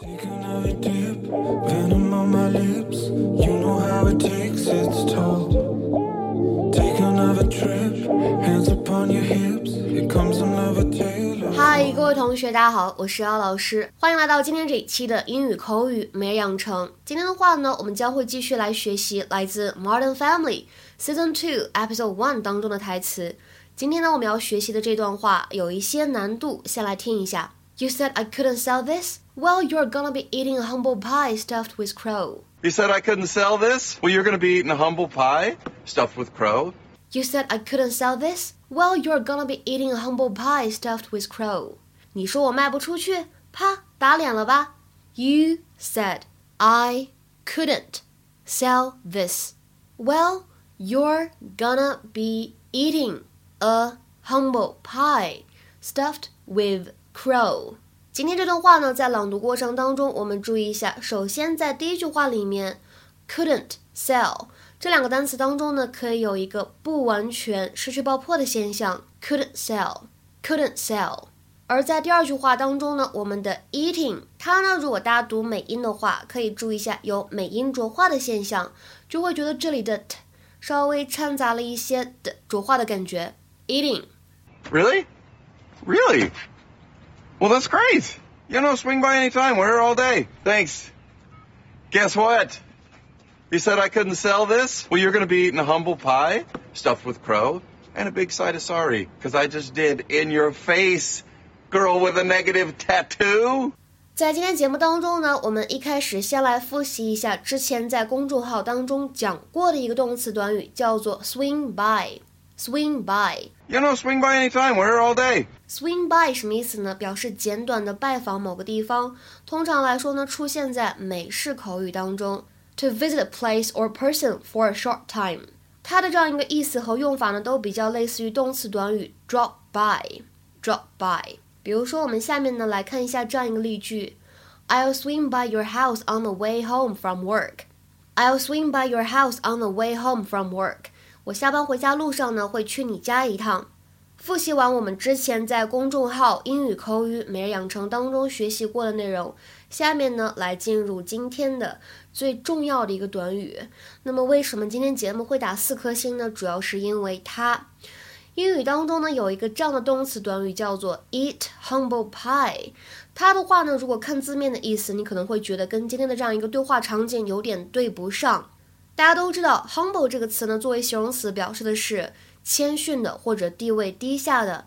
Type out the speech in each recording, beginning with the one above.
嗨，各位同学，大家好，我是姚老师，欢迎来到今天这一期的英语口语每日养成。今天的话呢，我们将会继续来学习来自《Modern Family》Season Two Episode One 当中的台词。今天呢，我们要学习的这段话有一些难度，先来听一下。You said I couldn't sell this? Well, you're gonna be eating a humble pie stuffed with crow. You said I couldn't sell this? Well, you're going to be eating a humble pie stuffed with crow. You said I couldn't sell this? Well, you're gonna be eating a humble pie stuffed with crow. 你说我卖不出去，啪，打脸了吧？You said I couldn't sell this. Well, you're gonna be eating a humble pie stuffed with crow. 今天这段话呢，在朗读过程当中，我们注意一下。首先，在第一句话里面，couldn't sell 这两个单词当中呢，可以有一个不完全失去爆破的现象，couldn't sell，couldn't sell。而在第二句话当中呢，我们的 eating 它呢，如果大家读美音的话，可以注意一下有美音浊化的现象，就会觉得这里的 t 稍微掺杂了一些的浊化的感觉，eating。Really? Really?。Really? Really? Well, that's great. You know, swing by anytime. We're here all day. Thanks. Guess what? You said I couldn't sell this? Well, you're going to be eating a humble pie stuffed with crow and a big side of sorry because I just did in your face, girl with a negative tattoo. 在今天节目当中呢，我们一开始先来复习一下之前在公众号当中讲过的一个动词短语，叫做 swing by。 swing by。 You know, swing by anytime. We're here all day. swing by 什么意思呢？表示简短的拜访某个地方。通常来说呢，出现在美式口语当中。To visit a place or person for a short time，它的这样一个意思和用法呢，都比较类似于动词短语 drop by。drop by。比如说，我们下面呢来看一下这样一个例句：I'll swing by your house on the way home from work. I'll swing by your house on the way home from work. 我下班回家路上呢，会去你家一趟。复习完我们之前在公众号英语口语每日养成当中学习过的内容，下面呢来进入今天的最重要的一个短语。那么为什么今天节目会打四颗星呢？主要是因为它英语当中呢有一个这样的动词短语叫做 eat humble pie。它的话呢，如果看字面的意思，你可能会觉得跟今天的这样一个对话场景有点对不上。大家都知道，humble 这个词呢，作为形容词表示的是谦逊的或者地位低下的。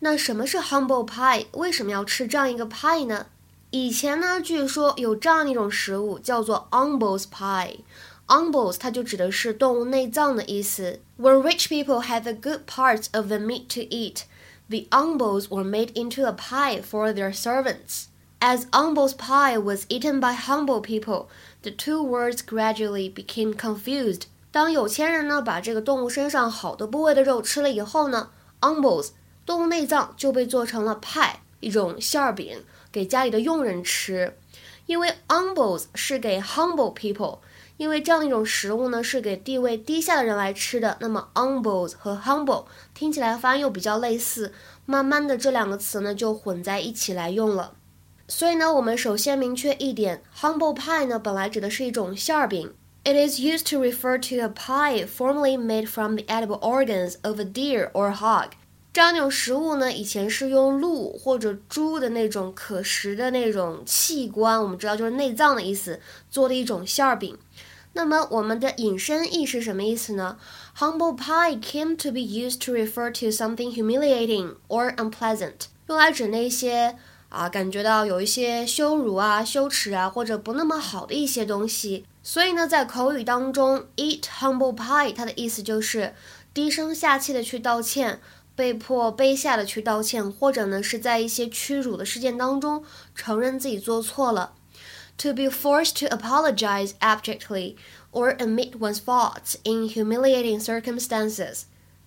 那什么是 humble pie？为什么要吃这样一个 pie 呢？以前呢，据说有这样一种食物叫做 umbos pie。umbos 它就指的是动物内脏的意思。When rich people had the good parts of the meat to eat, the umbos were made into a pie for their servants. As umbos pie was eaten by humble people, the two words gradually became confused. 当有钱人呢把这个动物身上好的部位的肉吃了以后呢，umbos 动物内脏就被做成了派，一种馅儿饼，给家里的佣人吃。因为 u m b l e s 是给 humble people，因为这样一种食物呢是给地位低下的人来吃的，那么 u m b l e s 和 humble 听起来发音又比较类似，慢慢的这两个词呢就混在一起来用了。所以呢，我们首先明确一点，humble pie 呢本来指的是一种馅儿饼。It is used to refer to a pie formerly made from the edible organs of a deer or hog。这样一种食物呢，以前是用鹿或者猪的那种可食的那种器官，我们知道就是内脏的意思，做的一种馅儿饼。那么我们的引申义是什么意思呢？Humble pie came to be used to refer to something humiliating or unpleasant，用来指那些啊感觉到有一些羞辱啊、羞耻啊或者不那么好的一些东西。所以呢，在口语当中，eat humble pie，它的意思就是低声下气的去道歉，被迫卑下的去道歉，或者呢是在一些屈辱的事件当中承认自己做错了。To be forced to apologize abjectly or admit one's faults in humiliating circumstances。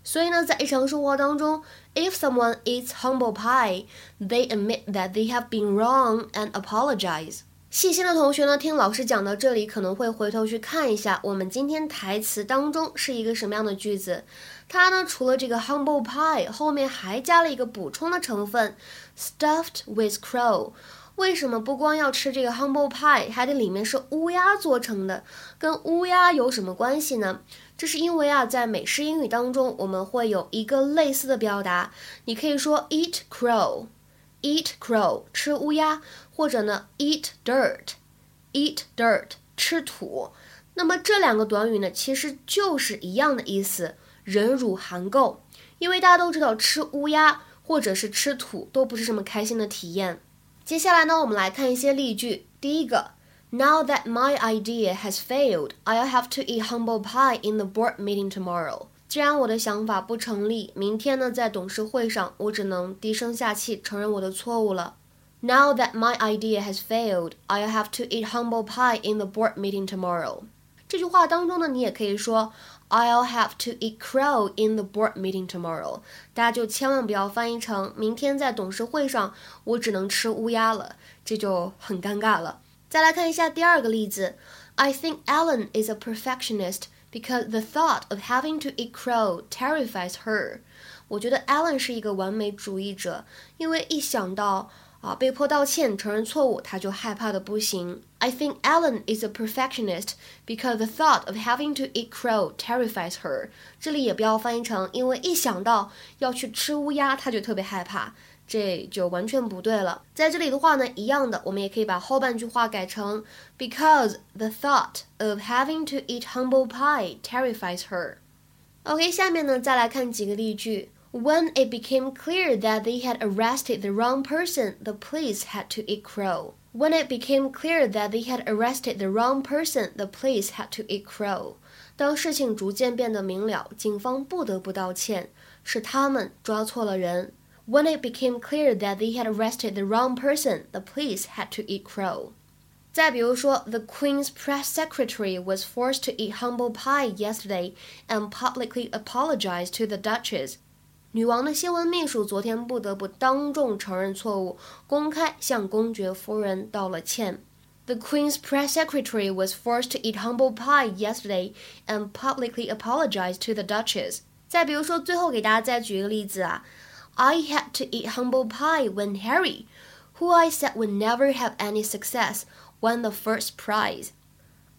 所以呢，在日常生活当中，if someone eats humble pie, they admit that they have been wrong and apologize。细心的同学呢，听老师讲到这里，可能会回头去看一下我们今天台词当中是一个什么样的句子。它呢，除了这个 humble pie，后面还加了一个补充的成分，stuffed with crow。为什么不光要吃这个 humble pie，还得里面是乌鸦做成的？跟乌鸦有什么关系呢？这是因为啊，在美式英语当中，我们会有一个类似的表达，你可以说 eat crow，eat crow 吃乌鸦，或者呢 eat dirt，eat dirt 吃土。那么这两个短语呢，其实就是一样的意思，忍辱含垢。因为大家都知道，吃乌鸦或者是吃土都不是什么开心的体验。接下来呢，我们来看一些例句。第一个，Now that my idea has failed, I'll have to eat humble pie in the board meeting tomorrow. 既然我的想法不成立，明天呢，在董事会上，我只能低声下气承认我的错误了。Now that my idea has failed, I'll have to eat humble pie in the board meeting tomorrow. 这句话当中呢，你也可以说 I'll have to eat crow in the board meeting tomorrow。大家就千万不要翻译成明天在董事会上我只能吃乌鸦了，这就很尴尬了。再来看一下第二个例子，I think Ellen is a perfectionist because the thought of having to eat crow terrifies her。我觉得 Ellen 是一个完美主义者，因为一想到 啊，被迫道歉、承认错误，他就害怕的不行。I think Ellen is a perfectionist because the thought of having to eat crow terrifies her。这里也不要翻译成因为一想到要去吃乌鸦，他就特别害怕，这就完全不对了。在这里的话呢，一样的，我们也可以把后半句话改成 because the thought of having to eat humble pie terrifies her。OK，下面呢，再来看几个例句。When it became clear that they had arrested the wrong person, the police had to eat crow. When it became clear that they had arrested the wrong person, the police had to eat crow. 当事情逐渐变得明了，警方不得不道歉，是他们抓错了人。When it became clear that they had arrested the wrong person, the police had to eat crow. 再比如说，The Queen's press secretary was forced to eat humble pie yesterday and publicly apologized to the Duchess 女王的新闻秘书昨天不得不当众承认错误，公开向公爵夫人道了歉。The Queen's press secretary was forced to eat humble pie yesterday and publicly apologized to the Duchess。再比如说，最后给大家再举一个例子啊，I had to eat humble pie when Harry, who I said would never have any success, won the first prize.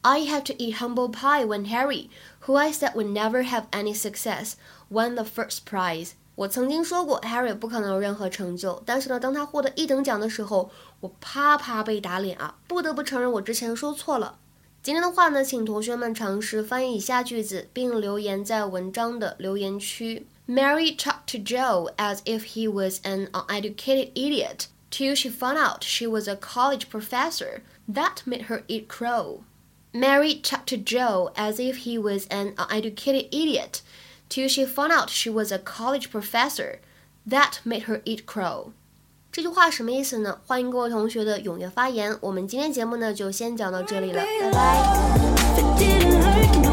I had to eat humble pie when Harry, who I said would never have any success, won the first prize. 我曾经说过，Harry 不可能有任何成就。但是呢，当他获得一等奖的时候，我啪啪被打脸啊！不得不承认，我之前说错了。今天的话呢，请同学们尝试翻译以下句子，并留言在文章的留言区。Mary talked to Joe as if he was an uneducated idiot till she found out she was a college professor. That made her eat crow. Mary talked to Joe as if he was an uneducated idiot till she found out she was a college professor. That made her eat crow. 这句话什么意思呢？欢迎各位同学的踊跃发言。我们今天节目呢就先讲到这里了，拜拜。